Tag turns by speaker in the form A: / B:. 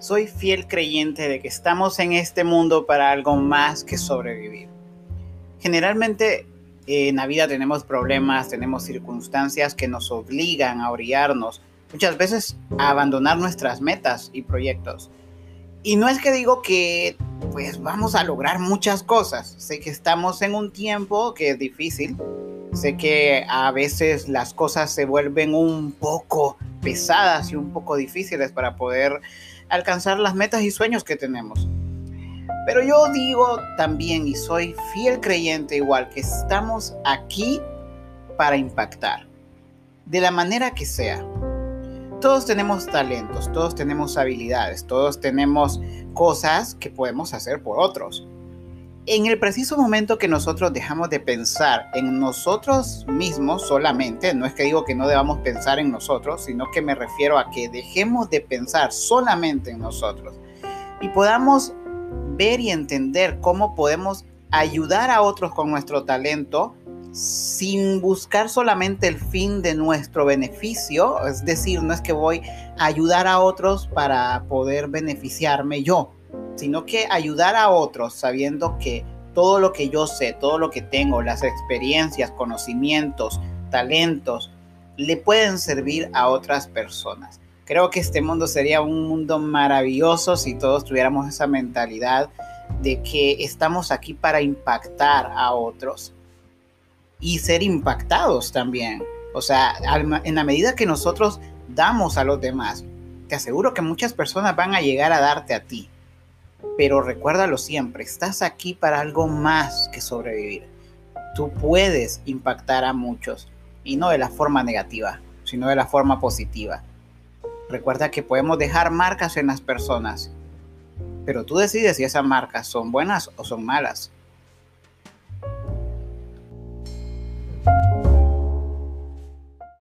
A: Soy fiel creyente de que estamos en este mundo para algo más que sobrevivir. Generalmente en la vida tenemos problemas, tenemos circunstancias que nos obligan a orillarnos, muchas veces a abandonar nuestras metas y proyectos. Y no es que digo que pues vamos a lograr muchas cosas. Sé que estamos en un tiempo que es difícil. Sé que a veces las cosas se vuelven un poco pesadas y un poco difíciles para poder alcanzar las metas y sueños que tenemos. Pero yo digo también, y soy fiel creyente igual, que estamos aquí para impactar, de la manera que sea. Todos tenemos talentos, todos tenemos habilidades, todos tenemos cosas que podemos hacer por otros. En el preciso momento que nosotros dejamos de pensar en nosotros mismos solamente, no es que digo que no debamos pensar en nosotros, sino que me refiero a que dejemos de pensar solamente en nosotros y podamos ver y entender cómo podemos ayudar a otros con nuestro talento sin buscar solamente el fin de nuestro beneficio, es decir, no es que voy a ayudar a otros para poder beneficiarme yo, sino que ayudar a otros sabiendo que todo lo que yo sé, todo lo que tengo, las experiencias, conocimientos, talentos, le pueden servir a otras personas. Creo que este mundo sería un mundo maravilloso si todos tuviéramos esa mentalidad de que estamos aquí para impactar a otros y ser impactados también. O sea, en la medida que nosotros damos a los demás, te aseguro que muchas personas van a llegar a darte a ti. Pero recuérdalo siempre, estás aquí para algo más que sobrevivir. Tú puedes impactar a muchos y no de la forma negativa, sino de la forma positiva. Recuerda que podemos dejar marcas en las personas, pero tú decides si esas marcas son buenas o son malas.